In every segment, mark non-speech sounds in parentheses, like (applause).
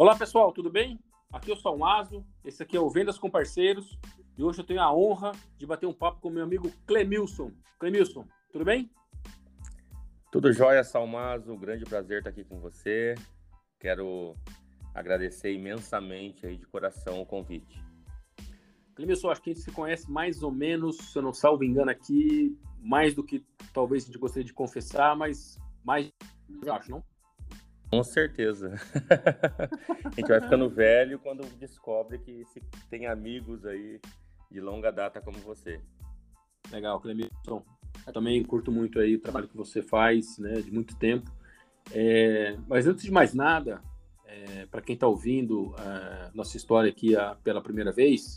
Olá pessoal, tudo bem? Aqui é o Salmazo, esse aqui é o Vendas com Parceiros e hoje eu tenho a honra de bater um papo com meu amigo Clemilson. Clemilson, tudo bem? Tudo jóia, Salmazo, grande prazer estar aqui com você. Quero agradecer imensamente aí de coração o convite. Clemilson, acho que a gente se conhece mais ou menos, se eu não salvo engano aqui, mais do que talvez a gente gostaria de confessar, mas mais, eu acho, não? Com certeza. (laughs) a gente vai ficando velho quando descobre que tem amigos aí de longa data como você. Legal, Clemilson. Eu também curto muito aí o trabalho que você faz, né, de muito tempo. É, mas antes de mais nada, é, para quem está ouvindo a nossa história aqui a, pela primeira vez,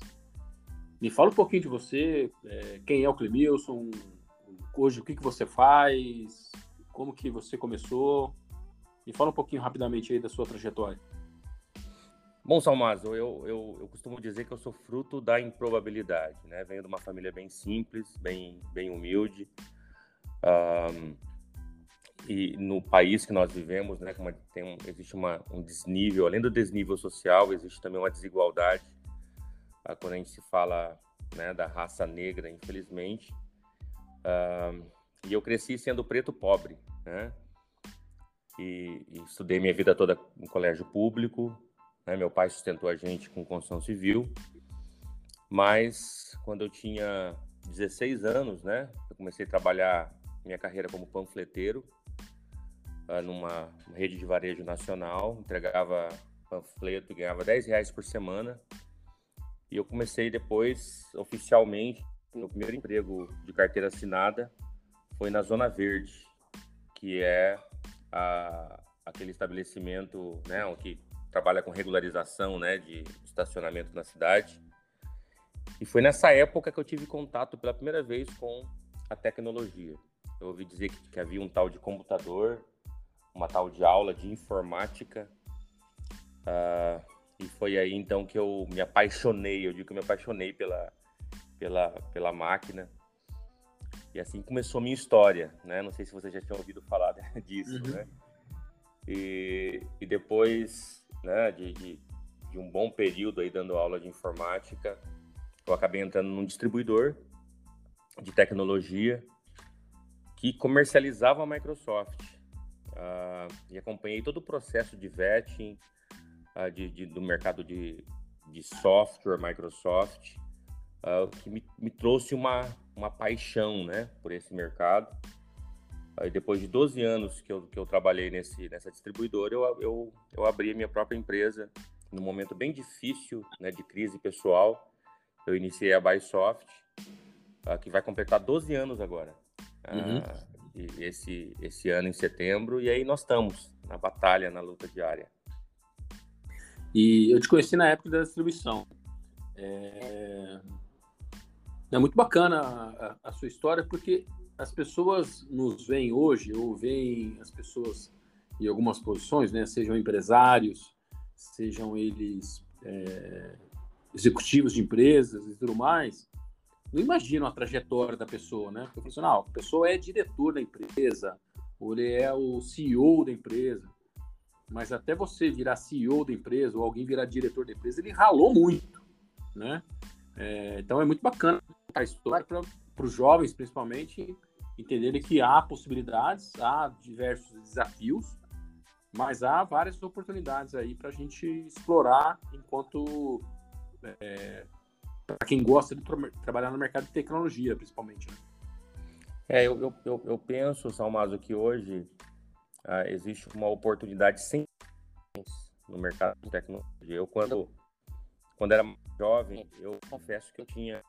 me fala um pouquinho de você, é, quem é o Clemilson, hoje o que, que você faz, como que você começou, me fala um pouquinho rapidamente aí da sua trajetória. Bom, Salmazo, eu, eu, eu, costumo dizer que eu sou fruto da improbabilidade, né? Venho de uma família bem simples, bem, bem humilde. Um, e no país que nós vivemos, né, tem um, existe uma, um desnível, além do desnível social, existe também uma desigualdade. Uh, quando a gente se fala né, da raça negra, infelizmente. E eu cresci sendo preto pobre, né? E, e estudei minha vida toda em colégio público. Né? Meu pai sustentou a gente com construção civil. Mas quando eu tinha 16 anos, né, eu comecei a trabalhar minha carreira como panfleteiro uh, numa rede de varejo nacional, entregava panfleto, ganhava 10 reais por semana. E eu comecei depois, oficialmente, meu primeiro emprego de carteira assinada foi na Zona Verde, que é a, aquele estabelecimento, né, que trabalha com regularização, né, de estacionamento na cidade. E foi nessa época que eu tive contato pela primeira vez com a tecnologia. Eu ouvi dizer que, que havia um tal de computador, uma tal de aula de informática. Uh, e foi aí então que eu me apaixonei, eu digo que eu me apaixonei pela, pela, pela máquina. E assim começou a minha história, né? Não sei se você já tinha ouvido falar (laughs) disso, uhum. né? E, e depois, né, de, de, de, um bom período aí dando aula de informática, eu acabei entrando num distribuidor de tecnologia que comercializava a Microsoft. Uh, e acompanhei todo o processo de vetting uh, de, de, do mercado de, de software Microsoft, uh, que me, me trouxe uma, uma paixão, né, por esse mercado. Aí depois de 12 anos que eu, que eu trabalhei nesse, nessa distribuidora, eu, eu, eu abri a minha própria empresa num momento bem difícil, né, de crise pessoal. Eu iniciei a Bysoft, uh, que vai completar 12 anos agora. Uhum. Uh, esse, esse ano em setembro, e aí nós estamos na batalha, na luta diária. E eu te conheci na época da distribuição. É, é muito bacana a, a, sua história, porque as pessoas nos veem hoje, ou veem as pessoas em algumas posições, né, sejam empresários, sejam eles é, executivos de empresas e tudo mais, não imaginam a trajetória da pessoa, né? Não, a pessoa é diretor da empresa, ou ele é o CEO da empresa, mas até você virar CEO da empresa ou alguém virar diretor da empresa, ele ralou muito, né? É, então é muito bacana a história para os jovens, principalmente, entenderem que há possibilidades, há diversos desafios, mas há várias oportunidades aí para a gente explorar enquanto é, para quem gosta de tra trabalhar no mercado de tecnologia, principalmente. Né? É, eu, eu, eu penso, Salmazo, que hoje ah, existe uma oportunidade sem no mercado de tecnologia. Eu, quando, quando era jovem, eu confesso que eu tinha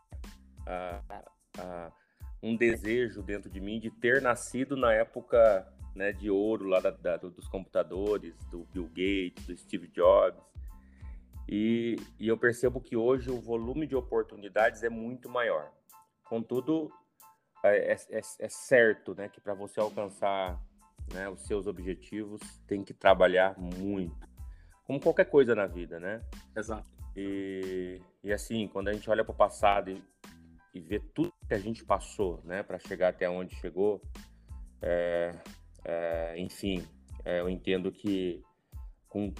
um desejo dentro de mim de ter nascido na época né, de ouro lá da, da, dos computadores, do Bill Gates, do Steve Jobs. E, e, eu percebo que hoje o volume de oportunidades é muito maior. Contudo, é, é, é, é certo né, que para você alcançar né, os seus objetivos, tem que trabalhar muito. Como qualquer coisa na vida, né? Exato. E, e assim, quando a gente olha para o passado e e ver tudo que a gente passou, né, para chegar até onde chegou, é, é, enfim, é, eu entendo que com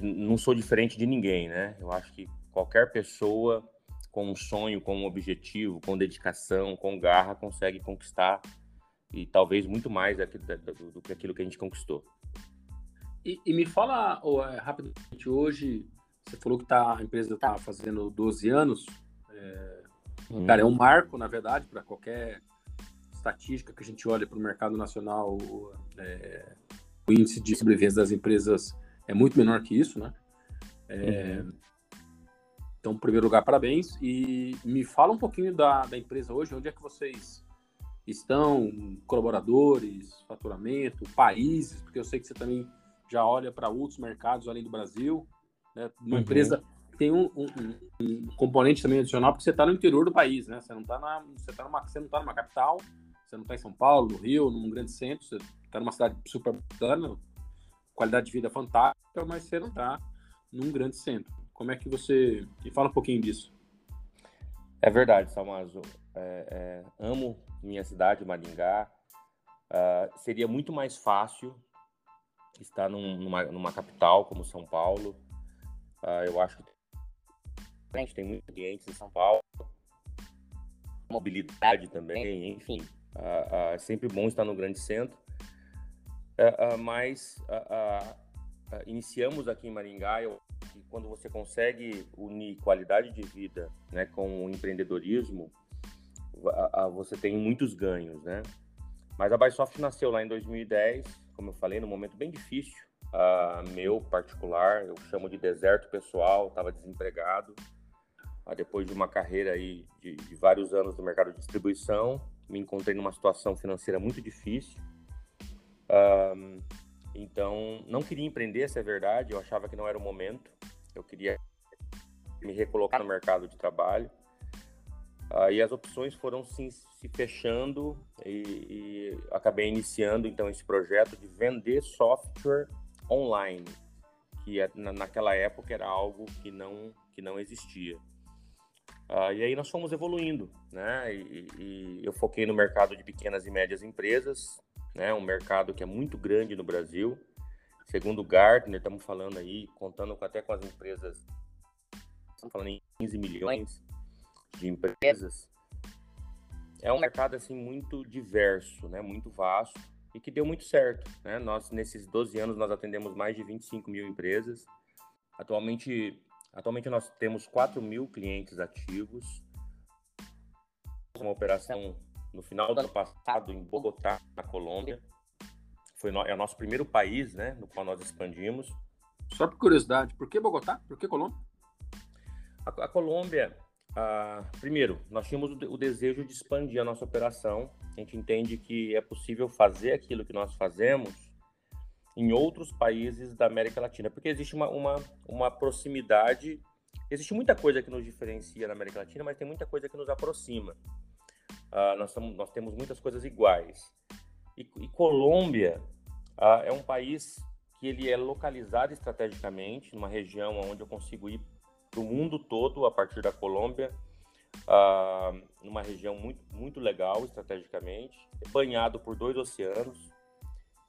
não sou diferente de ninguém, né? Eu acho que qualquer pessoa com um sonho, com um objetivo, com dedicação, com garra, consegue conquistar e talvez muito mais do, que aquilo que a gente conquistou. E, e me fala oh, rapidamente, hoje você falou que tá, a empresa está fazendo 12 anos. É, hum. Cara, é um marco, na verdade, para qualquer estatística que a gente olha para o mercado nacional. É, o índice de sobrevivência das empresas é muito menor que isso, né? É, uhum. Então, em primeiro lugar, parabéns. E me fala um pouquinho da, da empresa hoje, onde é que vocês estão, colaboradores, faturamento, países, porque eu sei que você também já olha para outros mercados além do Brasil. Né? Uma uhum. empresa tem um, um, um, componente também adicional, porque você está no interior do país, né? Você não está na, você tá numa, você não tá numa capital, você não está em São Paulo, no Rio, num grande centro, você está numa cidade super bacana, qualidade de vida fantástica, mas você não está num grande centro. Como é que você. Me fala um pouquinho disso. É verdade, Salmazo. É, é, amo minha cidade, Maringá. Uh, seria muito mais fácil estar num, numa, numa, capital como São Paulo. Uh, eu acho que a gente tem muitos clientes em São Paulo. Mobilidade também, enfim. É sempre bom estar no grande centro. mas iniciamos aqui em Maringá, que quando você consegue unir qualidade de vida né, com o empreendedorismo, você tem muitos ganhos, né? Mas a Bysoft nasceu lá em 2010, como eu falei, num momento bem difícil, uh, meu particular, eu chamo de deserto pessoal, estava desempregado, depois de uma carreira aí de, de, vários anos no mercado de distribuição, me encontrei numa situação financeira muito difícil. Uh, então, não queria empreender, essa é verdade, eu achava que não era o momento. Eu queria me recolocar no mercado de trabalho. Uh, as opções foram se, se fechando e, e, acabei iniciando então esse projeto de vender software online, que é, na, naquela época era algo que não que não existia. Uh, e aí nós fomos evoluindo, né? E, e, eu foquei no mercado de pequenas e médias empresas, né? Um mercado que é muito grande no Brasil. Segundo o Gartner, estamos falando aí, contando até com as empresas, estamos falando em 15 milhões de empresas. É um mercado assim muito diverso, né? Muito vasto e que deu muito certo, né? Nós nesses 12 anos nós atendemos mais de 25 mil empresas. Atualmente, atualmente nós temos 4 mil clientes ativos. Uma operação no final do ano passado em Bogotá, na Colômbia. Foi no, é o nosso primeiro país, né, no qual nós expandimos. Só por curiosidade, por que Bogotá? Por que Colômbia? A, a Colômbia, primeiro, nós tínhamos o, o, desejo de expandir a nossa operação. A gente entende que é possível fazer aquilo que nós fazemos em outros países da América Latina, porque existe uma, uma, uma proximidade. Existe muita coisa que nos diferencia na América Latina, mas tem muita coisa que nos aproxima. Uh, nós, nós temos muitas coisas iguais. E, e Colômbia uh, é um país que ele é localizado estrategicamente, numa região onde eu consigo ir para o mundo todo a partir da Colômbia, uh, numa região muito, muito legal estrategicamente, banhado por dois oceanos,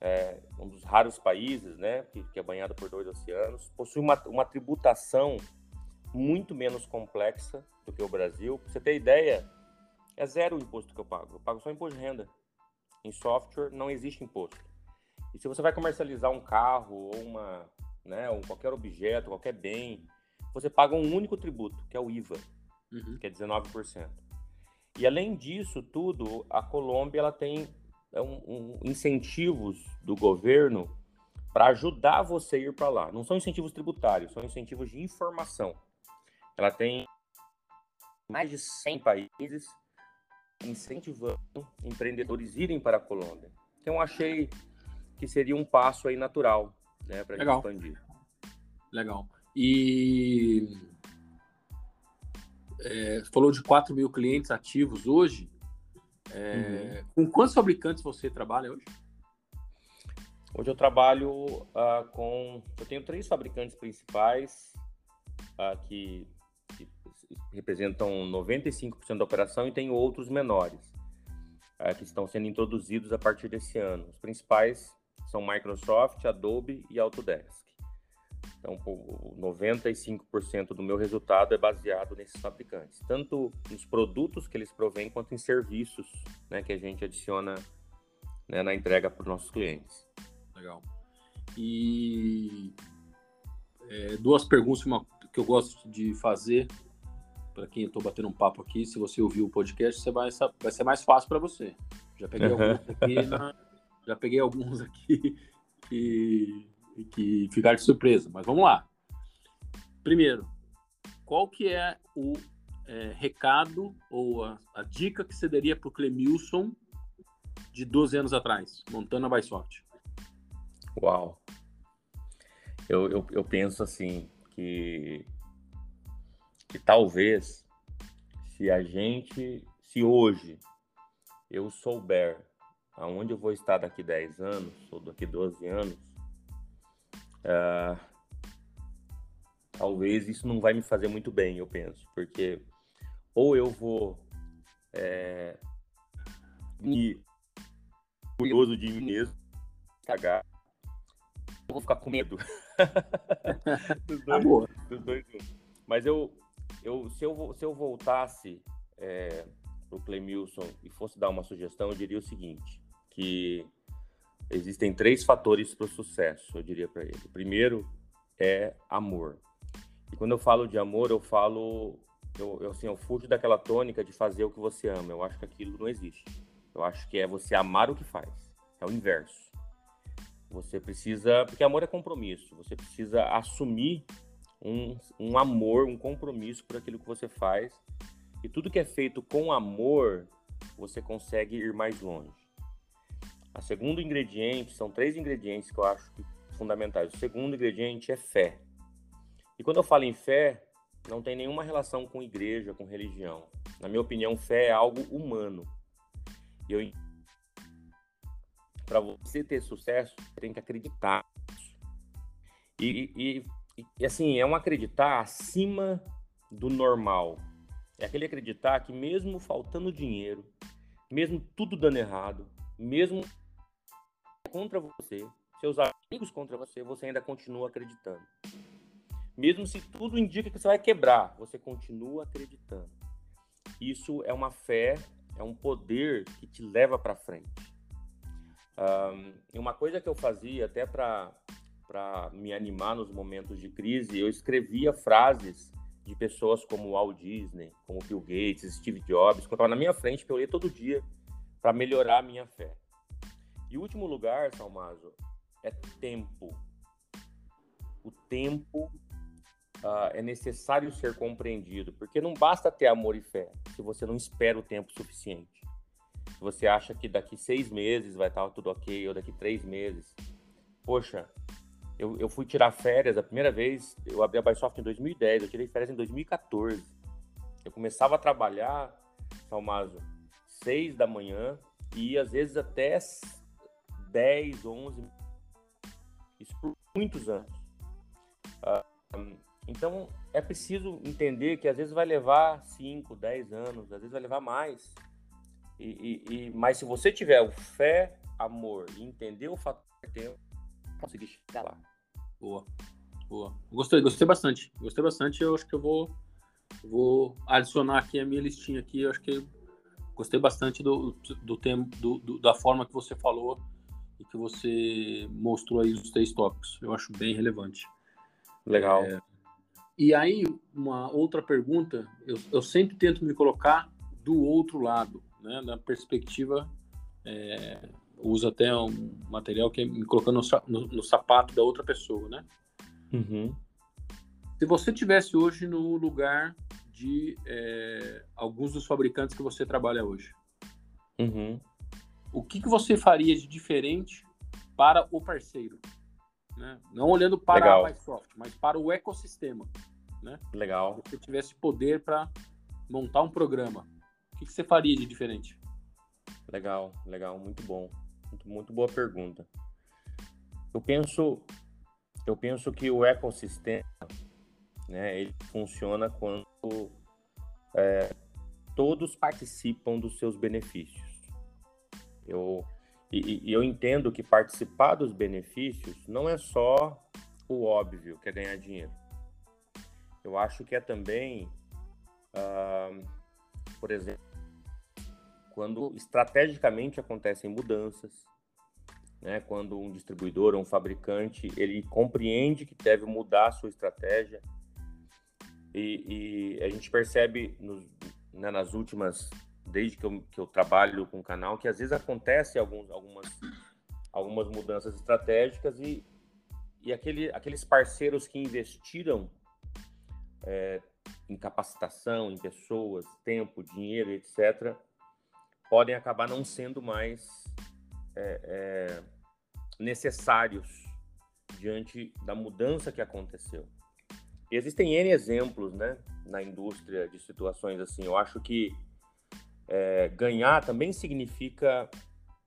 é um dos raros países né, que, que, é banhado por dois oceanos, possui uma, uma tributação muito menos complexa do que o Brasil. Para você ter ideia, é zero o imposto que eu pago, eu pago só imposto de renda. Em software não existe imposto. E se você vai comercializar um carro ou uma, né, ou qualquer objeto, qualquer bem, você paga um único tributo, que é o IVA, uhum. que é 19%. E além disso tudo, a Colômbia ela tem um, um, incentivos do governo para ajudar você a ir para lá. Não são incentivos tributários, são incentivos de informação. Ela tem mais de 100 países incentivando empreendedores irem para a Colômbia. Então achei que seria um passo aí natural, né, para expandir. Legal. E é, falou de 4 mil clientes ativos hoje. É, uhum. Com quantos fabricantes você trabalha hoje? Hoje eu trabalho uh, com. Eu tenho três fabricantes principais uh, que representam 95% da operação e tem outros menores é, que estão sendo introduzidos a partir desse ano. Os principais são Microsoft, Adobe e Autodesk. Então, 95% do meu resultado é baseado nesses fabricantes, tanto nos produtos que eles provêm, quanto em serviços né, que a gente adiciona né, na entrega para os nossos clientes. Legal. E é, duas perguntas uma, que eu gosto de fazer para quem eu estou batendo um papo aqui. Se você ouviu o podcast, você vai, vai ser mais fácil para você. Já peguei uhum. alguns aqui, na, já peguei alguns (laughs) aqui que que ficar de surpresa. Mas vamos lá. Primeiro, qual que é o é, recado ou a, a, dica que você daria para o Clemilson de 12 anos atrás, montando a Bysoft? Uau! Eu, eu, eu penso assim, que, que talvez se a gente, se hoje eu souber aonde eu vou estar daqui 10 anos, ou daqui 12 anos, Uh, talvez isso não vai me fazer muito bem, eu penso, porque ou eu vou é, me curioso de mim mesmo, cagar, eu vou ficar com medo. (laughs) dos, tá dois, tá dos dois, Mas eu, eu, se, eu, se eu voltasse é, pro Clemilson e fosse dar uma sugestão, eu diria o seguinte, que existem três fatores para o sucesso, eu diria para ele. O primeiro é amor. E quando eu falo de amor, eu falo, eu, eu, assim, eu fujo daquela tônica de fazer o que você ama. Eu acho que aquilo não existe. Eu acho que é você amar o que faz. É o inverso. Você precisa, porque amor é compromisso. Você precisa assumir um, um amor, um compromisso por aquilo que você faz. E tudo que é feito com amor, você consegue ir mais longe. A segundo ingrediente, são três ingredientes que eu acho fundamentais. O segundo ingrediente é fé. E quando eu falo em fé, não tem nenhuma relação com igreja, com religião. Na minha opinião, fé é algo humano. E eu para você ter sucesso, tem que acreditar. E, e, e, assim, é um acreditar acima do normal. É aquele acreditar que mesmo faltando dinheiro, mesmo tudo dando errado, mesmo contra você, seus amigos contra você, você ainda continua acreditando. Mesmo se tudo indica que você vai quebrar, você continua acreditando. Isso é uma fé, é um poder que te leva para frente. Um, uma coisa que eu fazia até para me animar nos momentos de crise, eu escrevia frases de pessoas como Walt Disney, como Bill Gates, Steve Jobs, que eu estava na minha frente, que eu lia todo dia para melhorar a minha fé. E o último lugar, Salmazo, é tempo. O tempo uh, é necessário ser compreendido, porque não basta ter amor e fé se você não espera o tempo suficiente. Se você acha que daqui seis meses vai estar tudo ok, ou daqui três meses. Poxa, eu, eu fui tirar férias a primeira vez, eu abri a Bysoft em 2010, eu tirei férias em 2014. Eu começava a trabalhar, Salmazo, seis da manhã e às vezes até 10, 11, isso por muitos anos. Uh, então, é preciso entender que às vezes vai levar 5, 10 anos, às vezes vai levar mais. E, e, e, mas se você tiver o fé, amor e entender o fator tempo, conseguir chegar lá. Boa, boa. Gostei, gostei bastante. Gostei bastante. Eu acho que eu vou, vou adicionar aqui a minha listinha aqui. Eu acho que gostei bastante do, do do, do, da forma que você falou e que você mostrou aí os três tópicos. Eu acho bem relevante. Legal. É, e aí, uma outra pergunta, eu, eu, sempre tento me colocar do outro lado, né, na perspectiva, é, uso até um material que é me colocando no, no, no sapato da outra pessoa, né? Uhum. Se você tivesse hoje no lugar de é, alguns dos fabricantes que você trabalha hoje, uhum o que, que você faria de diferente para o parceiro? Né? Não olhando para Legal. a Microsoft, mas para o ecossistema. Né? Legal. Se você tivesse poder para montar um programa, o que, que você faria de diferente? Legal, legal, muito bom. Muito, muito boa pergunta. Eu penso, eu penso que o ecossistema, né, ele funciona quando é, todos participam dos seus benefícios. Eu, e, e eu entendo que participar dos benefícios não é só o óbvio, que é ganhar dinheiro. Eu acho que é também, uh, por exemplo, quando estrategicamente acontecem mudanças, né? Quando um distribuidor ou um fabricante ele compreende que deve mudar a sua estratégia e, e a gente percebe nos, né, nas últimas desde que eu, que eu trabalho com o canal que às vezes acontece alguns, algumas algumas mudanças estratégicas e, e aquele, aqueles parceiros que investiram é, em capacitação, em pessoas, tempo, dinheiro, etc., podem acabar não sendo mais é, é, necessários diante da mudança que aconteceu. Existem N exemplos né, na indústria de situações assim. Eu acho que é, ganhar também significa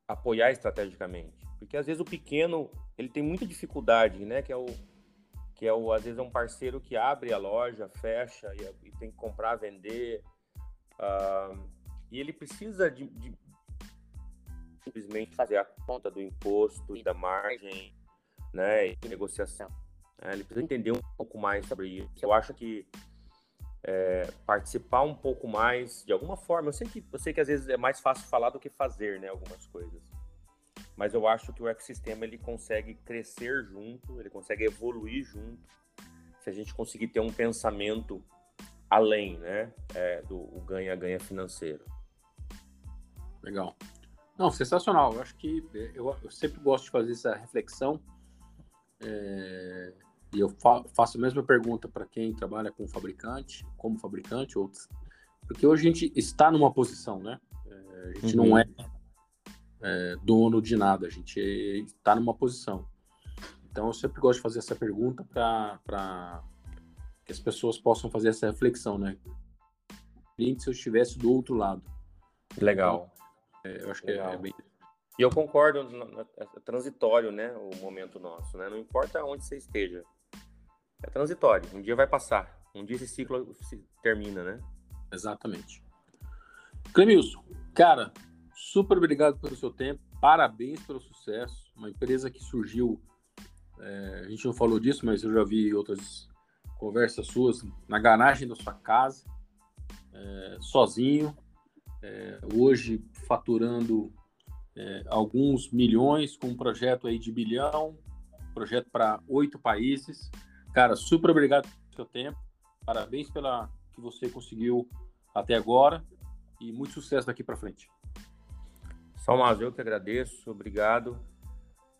apoiar estrategicamente. Porque às vezes o pequeno ele tem muita dificuldade, né? Que é o que é o às vezes é um parceiro que abre a loja, fecha e, e tem que comprar, vender. Uh, e ele precisa de, de, simplesmente fazer a conta do imposto e da margem, né, e negociação. É, ele precisa entender um pouco mais sobre isso. Eu acho que é, participar um pouco mais, de alguma forma, eu sei, que, eu sei que às vezes é mais fácil falar do que fazer, né, algumas coisas. Mas eu acho que o ecossistema ele consegue crescer junto, ele consegue evoluir junto, se a gente conseguir ter um pensamento além, né, é, do ganha-ganha financeiro. Legal. Não, sensacional. Eu acho que é, eu, eu sempre gosto de fazer essa reflexão. É, e eu fa faço a mesma pergunta para quem trabalha com fabricante, como fabricante, outros. Porque hoje a gente está numa posição, né? É, a gente uhum. não é, é, dono de nada, a gente está numa posição. Então eu sempre gosto de fazer essa pergunta para que as pessoas possam fazer essa reflexão, né? Se eu estivesse do outro lado. Legal. Então, é, eu acho que é, é, bem. E eu concordo, é transitório, né? O momento nosso, né? Não importa onde você esteja. É transitório. Um dia vai passar. Um dia esse ciclo se termina, né? Exatamente. Clemilson, cara, super obrigado pelo seu tempo. Parabéns pelo sucesso. Uma empresa que surgiu. É, a gente não falou disso, mas eu já vi outras conversas suas na garagem da sua casa, é, sozinho, é, hoje faturando é, alguns milhões com um projeto aí de bilhão, projeto para oito países. Cara, super obrigado pelo seu tempo, parabéns pela que você conseguiu até agora e muito sucesso daqui para frente. Salmas, eu que agradeço, obrigado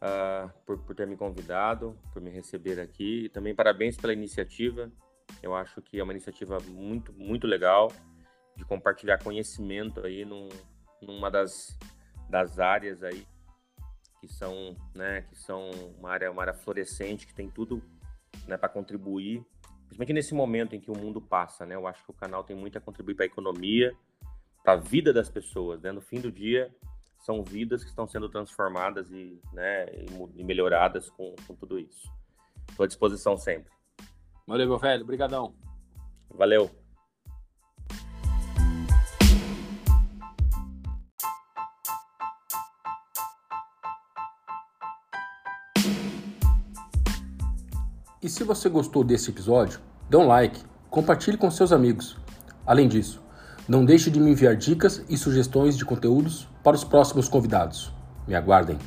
uh, por, por ter me convidado, por me receber aqui e também parabéns pela iniciativa. Eu acho que é uma iniciativa muito, muito legal de compartilhar conhecimento aí num, numa das, das áreas aí que são, né, que são uma área, uma área florescente, que tem tudo né, para contribuir, principalmente nesse momento em que o mundo passa, né? Eu acho que o canal tem muito a contribuir para a economia, para a vida das pessoas, né? No fim do dia, são vidas que estão sendo transformadas e, né, e melhoradas com, com tudo isso. Estou à disposição sempre. Valeu, meu velho. Obrigadão. Valeu. E se você gostou desse episódio, dê um like, compartilhe com seus amigos. Além disso, não deixe de me enviar dicas e sugestões de conteúdos para os próximos convidados. Me aguardem.